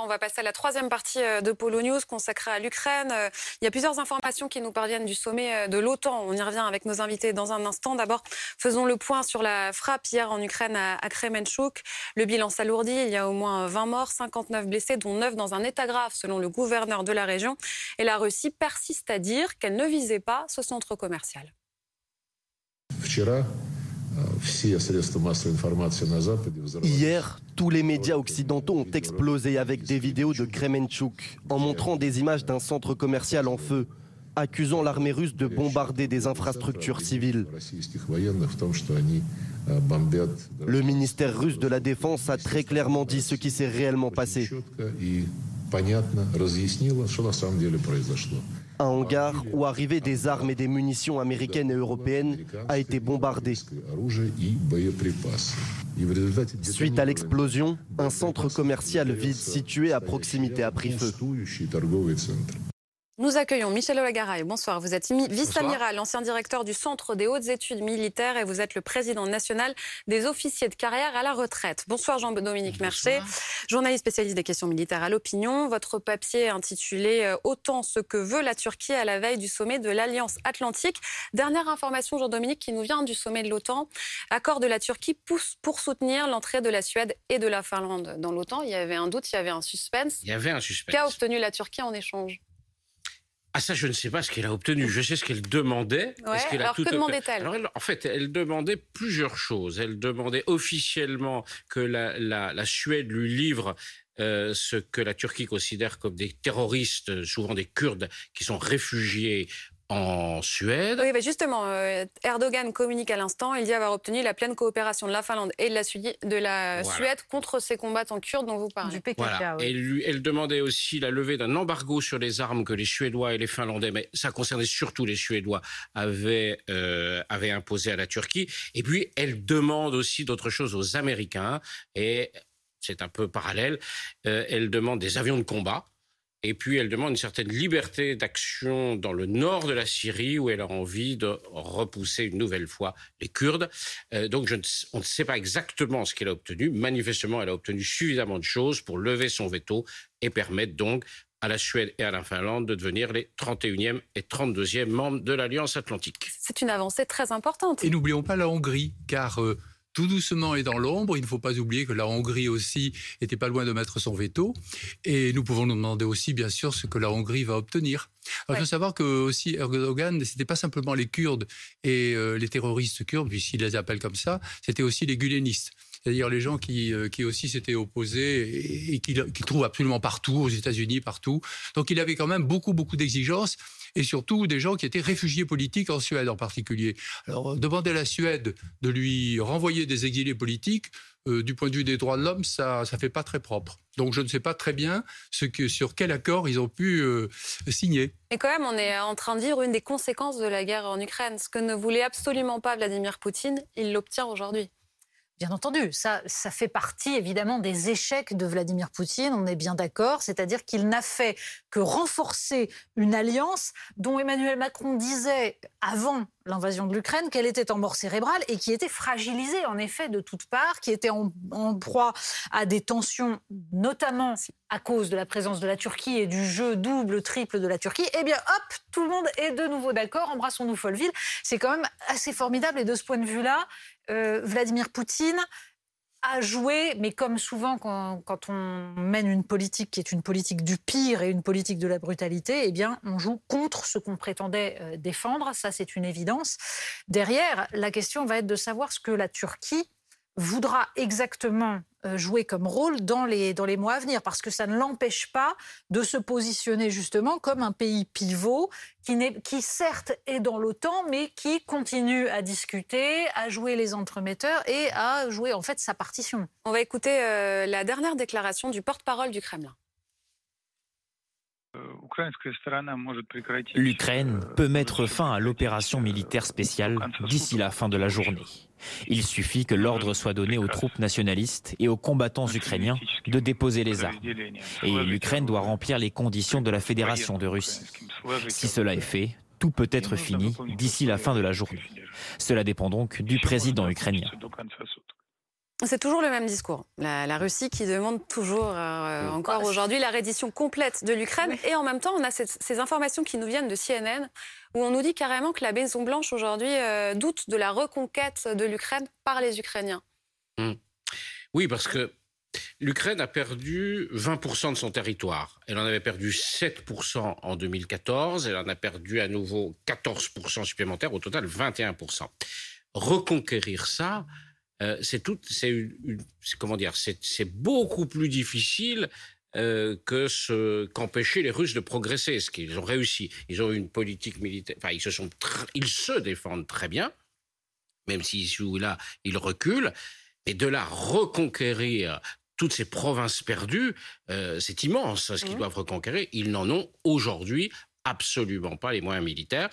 On va passer à la troisième partie euh, de Polo News consacrée à l'Ukraine. Euh, il y a plusieurs informations qui nous parviennent du sommet euh, de l'OTAN. On y revient avec nos invités dans un instant. D'abord, faisons le point sur la frappe hier en Ukraine à Kremenchuk. Le bilan s'alourdit. Il y a au moins 20 morts, 59 blessés, dont 9 dans un état grave, selon le gouverneur de la région. Et la Russie persiste à dire qu'elle ne visait pas ce centre commercial. Hier, tous les médias occidentaux ont explosé avec des vidéos de Kremenchuk en montrant des images d'un centre commercial en feu, accusant l'armée russe de bombarder des infrastructures civiles. Le ministère russe de la Défense a très clairement dit ce qui s'est réellement passé. Un hangar où arrivaient des armes et des munitions américaines et européennes a été bombardé. Suite à l'explosion, un centre commercial vide situé à proximité a pris feu. Nous accueillons Michel Olagaray. Bonsoir. Vous êtes vice-amiral, ancien directeur du Centre des hautes études militaires et vous êtes le président national des officiers de carrière à la retraite. Bonsoir Jean-Dominique Mercier, journaliste spécialiste des questions militaires à l'opinion. Votre papier intitulé euh, Autant ce que veut la Turquie à la veille du sommet de l'Alliance Atlantique. Dernière information, Jean-Dominique, qui nous vient du sommet de l'OTAN. Accord de la Turquie pousse pour soutenir l'entrée de la Suède et de la Finlande dans l'OTAN. Il y avait un doute, il y avait un suspense. Il y avait un suspense. Qu'a obtenu la Turquie en échange? Ah ça, je ne sais pas ce qu'elle a obtenu. Je sais ce qu'elle demandait. alors que demandait-elle En fait, elle demandait plusieurs choses. Elle demandait officiellement que la, Suède lui livre euh, ce que la Turquie considère comme des terroristes, souvent des Kurdes, qui sont réfugiés en Suède. Oui, justement, euh, Erdogan communique à l'instant. Il dit avoir obtenu la pleine coopération de la Finlande et de la, de la Suède contre ces combattants kurdes dont vous parlez. Du PKK, et lui, elle demandait aussi la levée d'un embargo sur les armes que les Suédois et les Finlandais, mais ça concernait surtout les Suédois, avaient, euh, avaient imposé à la Turquie. Et puis, elle demande aussi d'autres choses aux Américains. Et c'est un peu parallèle. Euh, elle demande des avions de combat et puis elle demande une certaine liberté d'action dans le nord de la Syrie où elle a envie de repousser une nouvelle fois les Kurdes. Euh, donc je ne, on ne sait pas exactement ce qu'elle a obtenu. Manifestement, elle a obtenu suffisamment de choses pour lever son veto et permettre donc à la Suède et à la Finlande de devenir les 31e et 32e membres de l'Alliance Atlantique. C'est une avancée très importante. Et n'oublions pas la Hongrie, car euh, tout doucement et dans l'ombre. Il ne faut pas oublier que la Hongrie aussi était pas loin de mettre son veto. Et nous pouvons nous demander aussi, bien sûr, ce que la Hongrie va obtenir. Il faut savoir que aussi Erdogan, c'était pas simplement les Kurdes et euh, les terroristes kurdes, puisqu'il les appelle comme ça, c'était aussi les gulenistes c'est-à-dire les gens qui, euh, qui aussi s'étaient opposés et, qu'il trouve absolument partout, aux États-Unis, partout. Donc il avait quand même beaucoup, beaucoup d'exigences et surtout des gens qui étaient réfugiés politiques en Suède en particulier. Alors demander à la Suède de lui renvoyer des exilés politiques, euh, du point de vue des droits de l'homme, ça ne fait pas très propre. Donc je ne sais pas très bien ce que, sur quel accord ils ont pu euh, signer. Mais quand même, on est en train de vivre une des conséquences de la guerre en Ukraine. Ce que ne voulait absolument pas Vladimir Poutine, il l'obtient aujourd'hui. Bien entendu, ça, fait partie évidemment des échecs de Vladimir Poutine, on est bien d'accord, c'est-à-dire qu'il n'a fait que renforcer une alliance dont Emmanuel Macron disait avant l'invasion de l'Ukraine qu'elle était en mort cérébrale et qui était fragilisée en effet de toutes parts, qui était en, proie à des tensions, notamment à cause de la présence de la Turquie et du jeu double, triple de la Turquie. Eh bien hop, tout le monde est de nouveau d'accord, embrassons-nous Folleville. C'est quand même assez formidable et de ce point de vue-là, euh, Vladimir Poutine a joué, mais comme souvent quand, on mène une politique qui est une politique du pire et une politique de la brutalité, eh bien, on joue contre ce qu'on prétendait euh, défendre. Ça, c'est une évidence. Derrière, la question va être de savoir ce que la Turquie voudra exactement euh, jouer comme rôle dans les, dans les mois à venir, parce que ça ne l'empêche pas de se positionner justement comme un pays pivot qui, qui certes est dans l'OTAN, mais qui continue à discuter, à jouer les entremetteurs et à jouer en fait sa partition. On va écouter euh, la dernière déclaration du porte-parole du Kremlin. L'Ukraine peut mettre fin à l'opération militaire spéciale d'ici la fin de la journée. Il suffit que l'ordre soit donné aux troupes nationalistes et aux combattants ukrainiens de déposer les armes. Et l'Ukraine doit remplir les conditions de la Fédération de Russie. Si cela est fait, tout peut être fini d'ici la fin de la journée. Cela dépend donc du président ukrainien. C'est toujours le même discours. La, Russie qui demande toujours, euh, encore bah, aujourd'hui, la reddition complète de l'Ukraine. Et en même temps, on a ces, informations qui nous viennent de CNN, où on nous dit carrément que la Maison-Blanche aujourd'hui euh, doute de la reconquête de l'Ukraine par les Ukrainiens. Mmh. Oui, parce que l'Ukraine a perdu 20% de son territoire. Elle en avait perdu 7% en 2014. Elle en a perdu à nouveau 14% supplémentaires, au total 21%. Reconquérir ça, euh, c'est tout, c'est comment dire, c'est beaucoup plus difficile euh, que ce qu'empêcher les Russes de progresser, ce qu'ils ont réussi. Ils ont une politique militaire, enfin ils se sont, ils se défendent très bien, même si ici ou là ils reculent, et de là reconquérir toutes ces provinces perdues, euh, c'est immense ce qu'ils mmh. doivent reconquérir. Ils n'en ont aujourd'hui absolument pas les moyens militaires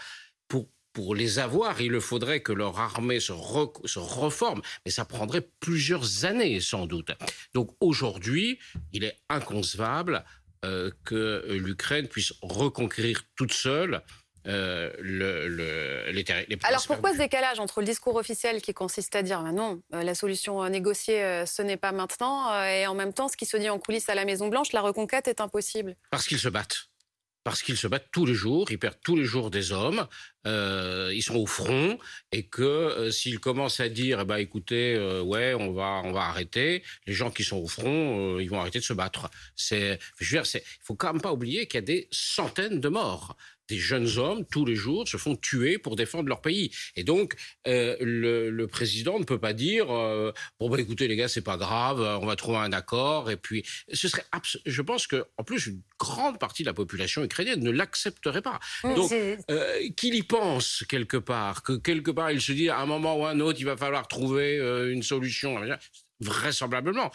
pour les avoir, il faudrait que leur armée se, reforme, mais ça prendrait plusieurs années sans doute. Donc aujourd'hui, il est inconcevable euh, que l'Ukraine puisse reconquérir toute seule euh, le, les, les Alors pourquoi ce décalage entre le discours officiel qui consiste à dire bah non, euh, la solution négociée, ce n'est pas maintenant, et en même temps ce qui se dit en coulisses à la Maison Blanche, la reconquête est impossible? Parce qu'ils se battent parce qu'ils se battent tous les jours, ils perdent tous les jours des hommes, euh, ils sont au front, et que euh, s'ils commencent à dire, eh ben, écoutez, euh, ouais, on va, on va arrêter, les gens qui sont au front, ils vont arrêter de se battre. C'est, je veux dire, il faut quand même pas oublier qu'il y a des centaines de morts des jeunes hommes, tous les jours, se font tuer pour défendre leur pays. Et donc, euh, le, président ne peut pas dire euh, bon bah écoutez les gars, c'est pas grave, on va trouver un accord. Et puis, ce serait, je pense que en plus une grande partie de la population ukrainienne ne l'accepterait pas. donc, euh, qu'il y pense quelque part, que quelque part il se dit à un moment ou à un autre, il va falloir trouver une solution. Vraisemblablement,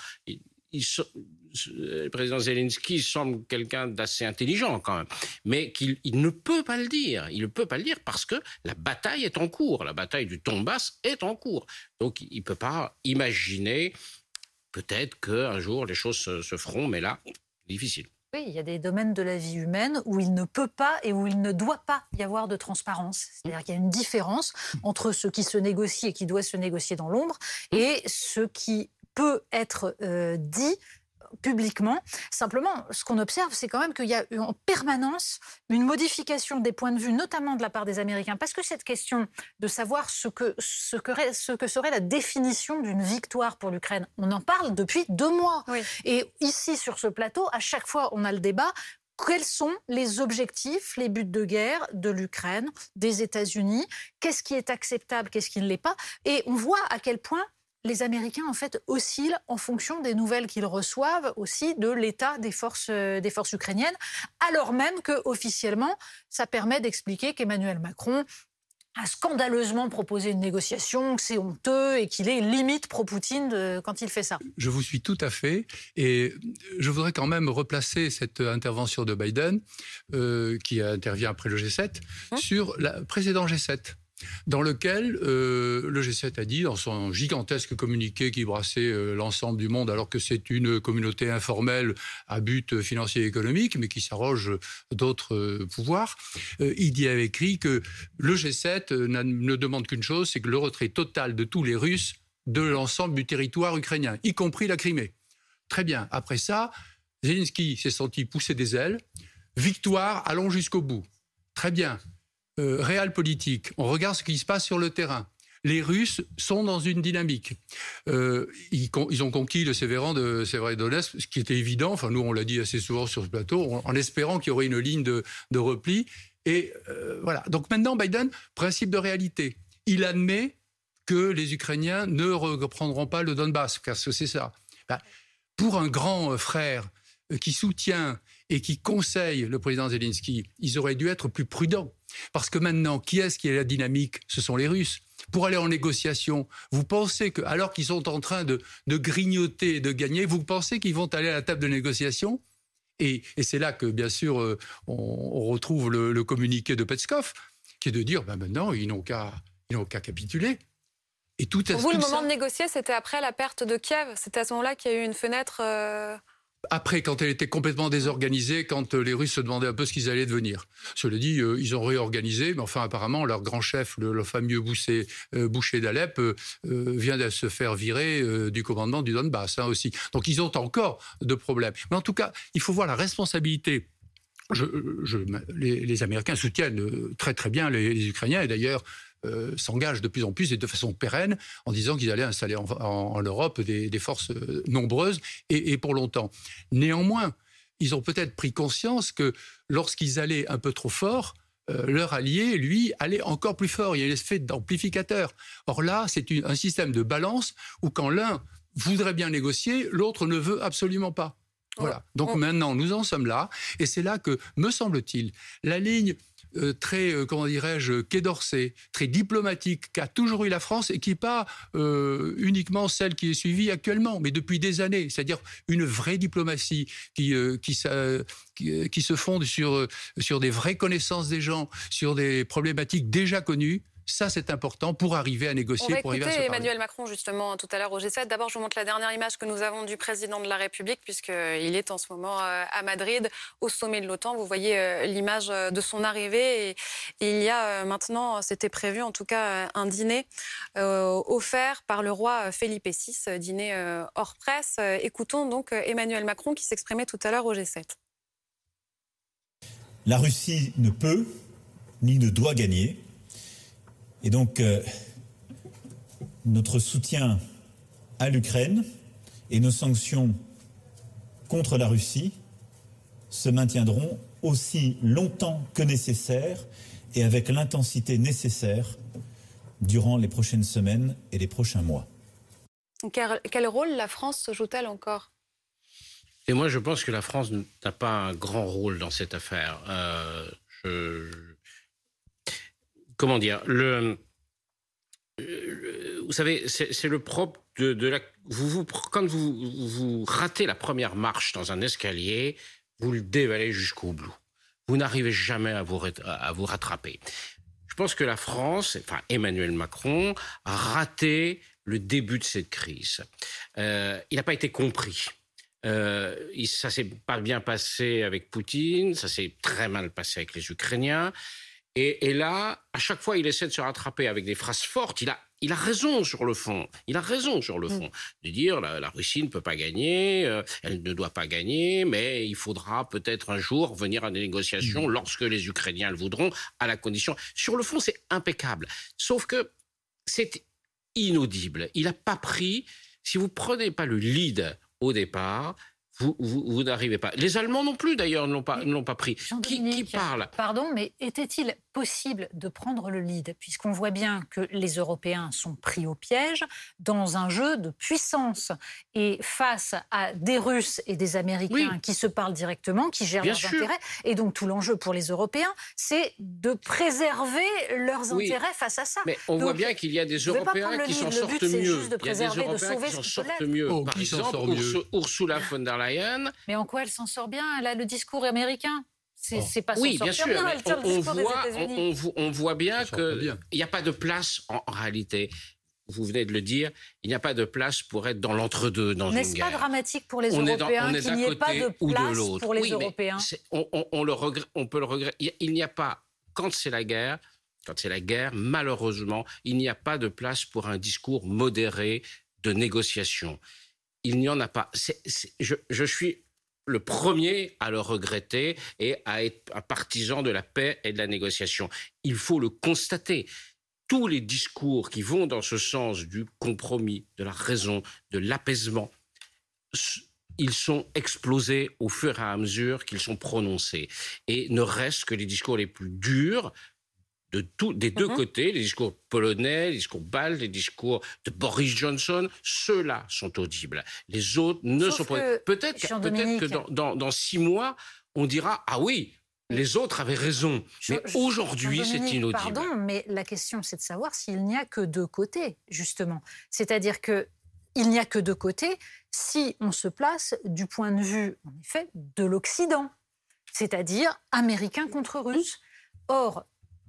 le président Zelensky semble quelqu'un d'assez intelligent quand même, mais qu'il ne peut pas le dire. Il ne peut pas le dire parce que la bataille est en cours. La bataille du Donbass est en cours. Donc il ne peut pas imaginer peut-être qu'un jour les choses se, feront, mais là, difficile. Oui, il y a des domaines de la vie humaine où il ne peut pas et où il ne doit pas y avoir de transparence. C'est-à-dire qu'il y a une différence entre ce qui se négocie et qui doit se négocier dans l'ombre et ce qui peut être euh, dit publiquement. Simplement, ce qu'on observe, c'est quand même qu'il y a eu en permanence une modification des points de vue, notamment de la part des Américains, parce que cette question de savoir ce que, ce que, ce que serait la définition d'une victoire pour l'Ukraine, on en parle depuis deux mois. Et ici, sur ce plateau, à chaque fois, on a le débat quels sont les objectifs, les buts de guerre de l'Ukraine, des États-Unis Qu'est-ce qui est acceptable, qu'est-ce qui ne l'est pas? Et on voit à quel point les Américains en fait oscillent en fonction des nouvelles qu'ils reçoivent aussi de l'état des forces, euh, des forces ukrainiennes, alors même que officiellement, ça permet d'expliquer qu'Emmanuel Macron a scandaleusement proposé une négociation, que c'est honteux et qu'il est limite pro-Poutine quand il fait ça. Je vous suis tout à fait. Et je voudrais quand même replacer cette intervention de Biden, euh, qui intervient après le G7, hein sur le précédent G7 dans lequel euh, le G7 a dit, dans son gigantesque communiqué qui brassait euh, l'ensemble du monde, alors que c'est une communauté informelle à but financier et économique, mais qui s'arroge d'autres euh, pouvoirs, il y avait écrit que le G7 ne demande qu'une chose, c'est que le retrait total de tous les Russes de l'ensemble du territoire ukrainien, y compris la Crimée. Très bien. Après ça, Zelensky s'est senti pousser des ailes. Victoire, allons jusqu'au bout. Très bien. Euh, politique, on regarde ce qui se passe sur le terrain. Les Russes sont dans une dynamique. Euh, ils, ont conquis le Sévéran de Sévérodonetsk, ce qui était évident. Enfin, nous, on l'a dit assez souvent sur ce plateau, en, espérant qu'il y aurait une ligne de, repli. Et euh, voilà. Donc maintenant, Biden, principe de réalité. Il admet que les Ukrainiens ne reprendront pas le Donbass, car c'est ça. Ben, pour un grand frère qui soutient et qui conseille le président Zelensky, ils auraient dû être plus prudents. Parce que maintenant, qui est-ce qui est la dynamique? Ce sont les Russes. Pour aller en négociation, vous pensez que, alors qu'ils sont en train de, grignoter et de gagner, vous pensez qu'ils vont aller à la table de négociation? Et, c'est là que, bien sûr, euh, on, retrouve le, communiqué de Petskov, qui est de dire, ben maintenant, ils n'ont qu'à capituler. Et tout Pour vous, le moment de négocier, c'était après la perte de Kiev? C'était à ce moment-là qu'il y a eu une fenêtre. Euh, après, quand elle était complètement désorganisée, quand euh, les Russes se demandaient un peu ce qu'ils allaient devenir. Cela dit, euh, ils ont réorganisé, mais enfin, apparemment, leur grand chef, le, fameux Boucher, euh, Boucher d'Alep, vient de se faire virer du commandement du Donbass hein, aussi. Donc, ils ont encore de problèmes. Mais en tout cas, il faut voir la responsabilité les, Américains soutiennent très très bien les Ukrainiens et d'ailleurs euh, s'engagent de plus en plus et de façon pérenne en disant qu'ils allaient installer en, Europe des, forces euh, nombreuses et, pour longtemps. Néanmoins, ils ont peut-être pris conscience que lorsqu'ils allaient un peu trop fort, euh, leur allié, lui, allait encore plus fort. Il y a l'effet d'amplificateur. Or là, c'est un système de balance où quand l'un voudrait bien négocier, l'autre ne veut absolument pas. Voilà. Donc maintenant, nous en sommes là. Et c'est là que, me semble-t-il, la ligne euh, très, euh, comment dirais-je, quai d'Orsay, très diplomatique qu'a toujours eu la France et qui n'est pas euh, uniquement celle qui est suivie actuellement, mais depuis des années. C'est-à-dire une vraie diplomatie qui, qui, qui, se fonde sur, sur des vraies connaissances des gens, sur des problématiques déjà connues ça, c'est important pour arriver à négocier. On va pour écouter Emmanuel Macron, justement, tout à l'heure au G7. D'abord, je vous montre la dernière image que nous avons du président de la République, puisqu'il est en ce moment euh, à Madrid, au sommet de l'OTAN. Vous voyez euh, l'image euh, de son arrivée. Et, il y a maintenant, c'était prévu en tout cas, un dîner offert par le roi Felipe VI, dîner hors presse. Écoutons donc Emmanuel Macron qui s'exprimait tout à l'heure au G7. La Russie ne peut ni ne doit gagner. Et donc, euh, notre soutien à l'Ukraine et nos sanctions contre la Russie se maintiendront aussi longtemps que nécessaire et avec l'intensité nécessaire durant les prochaines semaines et les prochains mois. Quel rôle la France joue-t-elle encore? Et moi, je pense que la France n'a pas un grand rôle dans cette affaire. Euh, je, comment dire, le, vous savez, c'est le propre de, la. Quand vous, ratez la première marche dans un escalier, vous le dévalez jusqu'au bout. Vous n'arrivez jamais à vous, à vous rattraper. Je pense que la France, enfin Emmanuel Macron, a raté le début de cette crise. Euh, il n'a pas été compris. Euh, ça s'est pas bien passé avec Poutine, ça s'est très mal passé avec les Ukrainiens. Et, là, à chaque fois, il essaie de se rattraper avec des phrases fortes. Il a, il a raison sur le fond. Il a raison sur le mm. fond. De dire la, la Russie ne peut pas gagner, euh, elle ne doit pas gagner, mais il faudra peut-être un jour venir à des négociations mm. lorsque les Ukrainiens le voudront, à la condition. Sur le fond, c'est impeccable. Sauf que c'est inaudible. Il n'a pas pris. Si vous prenez pas le lead au départ, vous, n'arrivez pas. Les Allemands non plus, d'ailleurs, ne l'ont pas, pas pris. Qui, qui, parle? Pardon, mais était-il possible de prendre le lead, puisqu'on voit bien que les Européens sont pris au piège dans un jeu de puissance et face à des Russes et des Américains qui se parlent directement, qui gèrent leurs intérêts. Et donc tout l'enjeu pour les Européens, c'est de préserver leurs intérêts face à ça. Mais on voit bien qu'il y a des Européens qui s'en sortent mieux. Juste de préserver, de sauver qui s'en sortent mieux. Oh, Par exemple, Ursula von der Leyen. Mais en quoi elle s'en sort bien Elle a le discours américain? C'est pas Oui, bien sûr. on, voit, on, voit, bien qu'il n'y a pas de place en, réalité vous venez de le dire, il n'y a pas de place pour être dans l'entre-deux dans une guerre. N'est-ce pas dramatique pour les Européens qu'il n'y ait pas de place pour les Européens? on, le on peut le regretter. Il n'y a pas, quand c'est la guerre, quand c'est la guerre, malheureusement, il n'y a pas de place pour un discours modéré de négociation. Il n'y en a pas. je, je suis le premier à le regretter et à être un partisan de la paix et de la négociation. Il faut le constater. Tous les discours qui vont dans ce sens du compromis, de la raison, de l'apaisement, ils sont explosés au fur et à mesure qu'ils sont prononcés. Et ne restent que les discours les plus durs, de tout, des deux mhm. côtés, les discours polonais, les discours baltes, les discours de Boris Johnson, ceux-là sont audibles. Les autres ne sont pas. Peut-être peut que dans, dans, six mois, on dira Ah oui, les autres avaient raison. mais aujourd'hui, c'est inaudible. Pardon, mais la question, c'est de savoir s'il n'y a que deux côtés, justement. C'est-à-dire que il n'y a que deux côtés si on se place du point de vue, en effet, de l'Occident, c'est-à-dire américain contre russe. Or,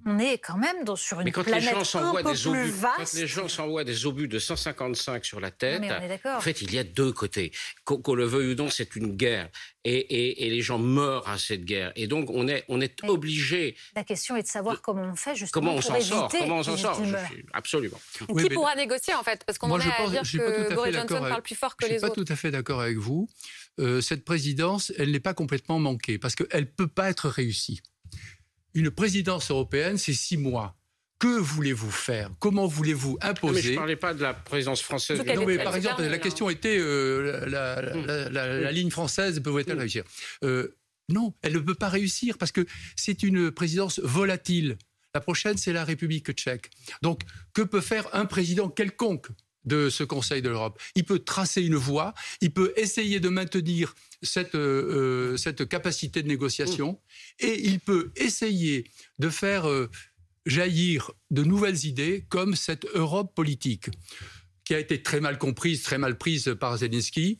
on est quand même dans, sur une quand planète les gens un peu des plus obus, vaste. Quand les gens s'envoient des obus de 155 sur la tête, en fait, il y a deux côtés. Qu'on le veuille ou non, c'est une guerre. Et, les gens meurent à cette guerre. Et donc, on est, on est obligé. La question est de savoir comment on fait justement comment on s'en sort, comment on s'en sort. absolument. Qui pourra négocier en fait? Parce qu'on est à dire que Boris Johnson parle plus fort que les autres. Je suis pas tout à fait d'accord avec vous. Euh, cette présidence, elle n'est pas complètement manquée parce qu'elle ne peut pas être réussie. Une présidence européenne, c'est six mois. Que voulez-vous faire? Comment voulez-vous imposer mais Je ne parlais pas de la présidence française. Non, mais par exemple, la question était euh, la, ligne française peut-elle réussir? Euh, Non, elle ne peut pas réussir parce que c'est une présidence volatile. La prochaine, c'est la République tchèque. Donc, que peut faire un président quelconque? De ce Conseil de l'Europe. Il peut tracer une voie, il peut essayer de maintenir cette, euh, cette capacité de négociation et il peut essayer de faire euh, jaillir de nouvelles idées comme cette Europe politique qui a été très mal comprise, très mal prise par Zelensky,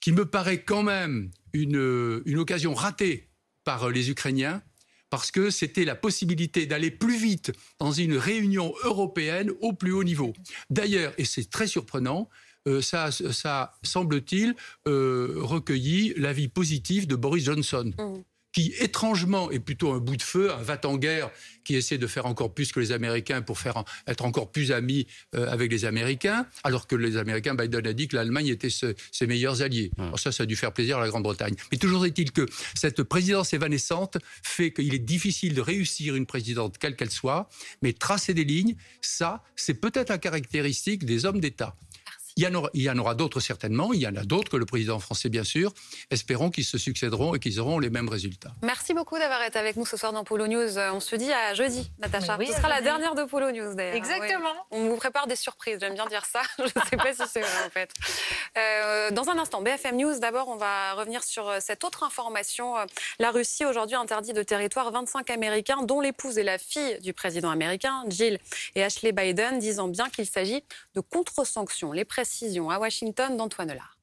qui me paraît quand même une, une occasion ratée par les Ukrainiens parce que c'était la possibilité d'aller plus vite dans une réunion européenne au plus haut niveau. D'ailleurs, et c'est très surprenant, euh, ça, semble-t-il, euh, recueilli l'avis positif de Boris Johnson. Mmh qui étrangement est plutôt un bout de feu, un va-t-en-guerre qui essaie de faire encore plus que les Américains pour faire être encore plus amis euh, avec les Américains, alors que les Américains, Biden a dit que l'Allemagne était ses meilleurs alliés. Alors ça, ça a dû faire plaisir à la Grande-Bretagne. Mais toujours est-il que cette présidence évanescente fait qu'il est difficile de réussir une présidente, quelle qu'elle soit, mais tracer des lignes, ça, c'est peut-être la caractéristique des hommes d'État. Il y en aura, d'autres certainement, il y en a d'autres que le président français bien sûr. Espérons qu'ils se succéderont et qu'ils auront les mêmes résultats. Merci beaucoup d'avoir été avec nous ce soir dans Polo News. On se dit à jeudi, Natacha. ce sera la dernière de Polo News d'ailleurs. Exactement. On vous prépare des surprises, j'aime bien dire ça. Je ne sais pas si c'est vrai en fait. Euh, dans un instant, BFM News, d'abord on va revenir sur euh, cette autre information. Euh, la Russie aujourd'hui interdit de territoire 25 Américains dont l'épouse et la fille du président américain, Jill et Ashley Biden, disant bien qu'il s'agit de contre-sanctions. Les à Washington d'Antoine Lard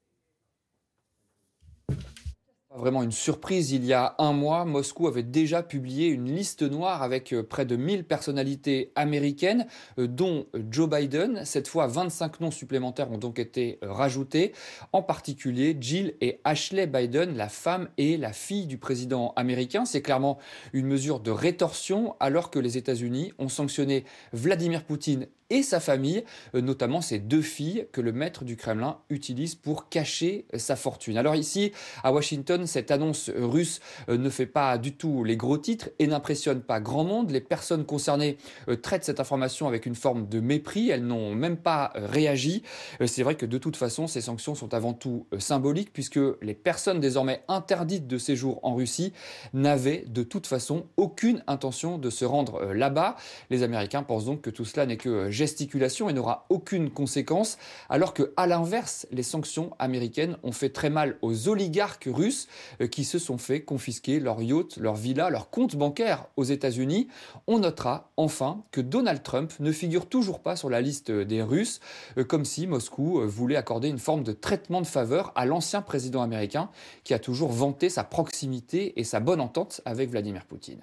vraiment une surprise. Il y a un mois, Moscou avait déjà publié une liste noire avec euh, près de 1000 personnalités américaines, euh, dont Joe Biden. Cette fois, 25 noms supplémentaires ont donc été euh, rajoutés, en particulier Jill et Ashley Biden, la femme et la fille du président américain. C'est clairement une mesure de rétorsion alors que les États-Unis ont sanctionné Vladimir Poutine et sa famille, notamment ses deux filles que le maître du Kremlin utilise pour cacher sa fortune. Alors ici, à Washington, cette annonce russe euh, ne fait pas du tout les gros titres et n'impressionne pas grand monde. Les personnes concernées euh, traitent cette information avec une forme de mépris. Elles n'ont même pas euh, réagi. C'est vrai que de toute façon, ces sanctions sont avant tout symboliques puisque les personnes désormais interdites de séjour en Russie n'avaient de toute façon aucune intention de se rendre là-bas. Les Américains pensent donc que tout cela n'est que gesticulation et n'aura aucune conséquence, alors que à l'inverse, les sanctions américaines ont fait très mal aux oligarques russes euh, qui se sont fait confisquer leurs yachts, leurs villas, leurs comptes bancaires aux États-Unis. On notera enfin que Donald Trump ne figure toujours pas sur la liste des Russes, euh, comme si Moscou euh, voulait accorder une forme de traitement de faveur à l'ancien président américain qui a toujours vanté sa proximité et sa bonne entente avec Vladimir Poutine.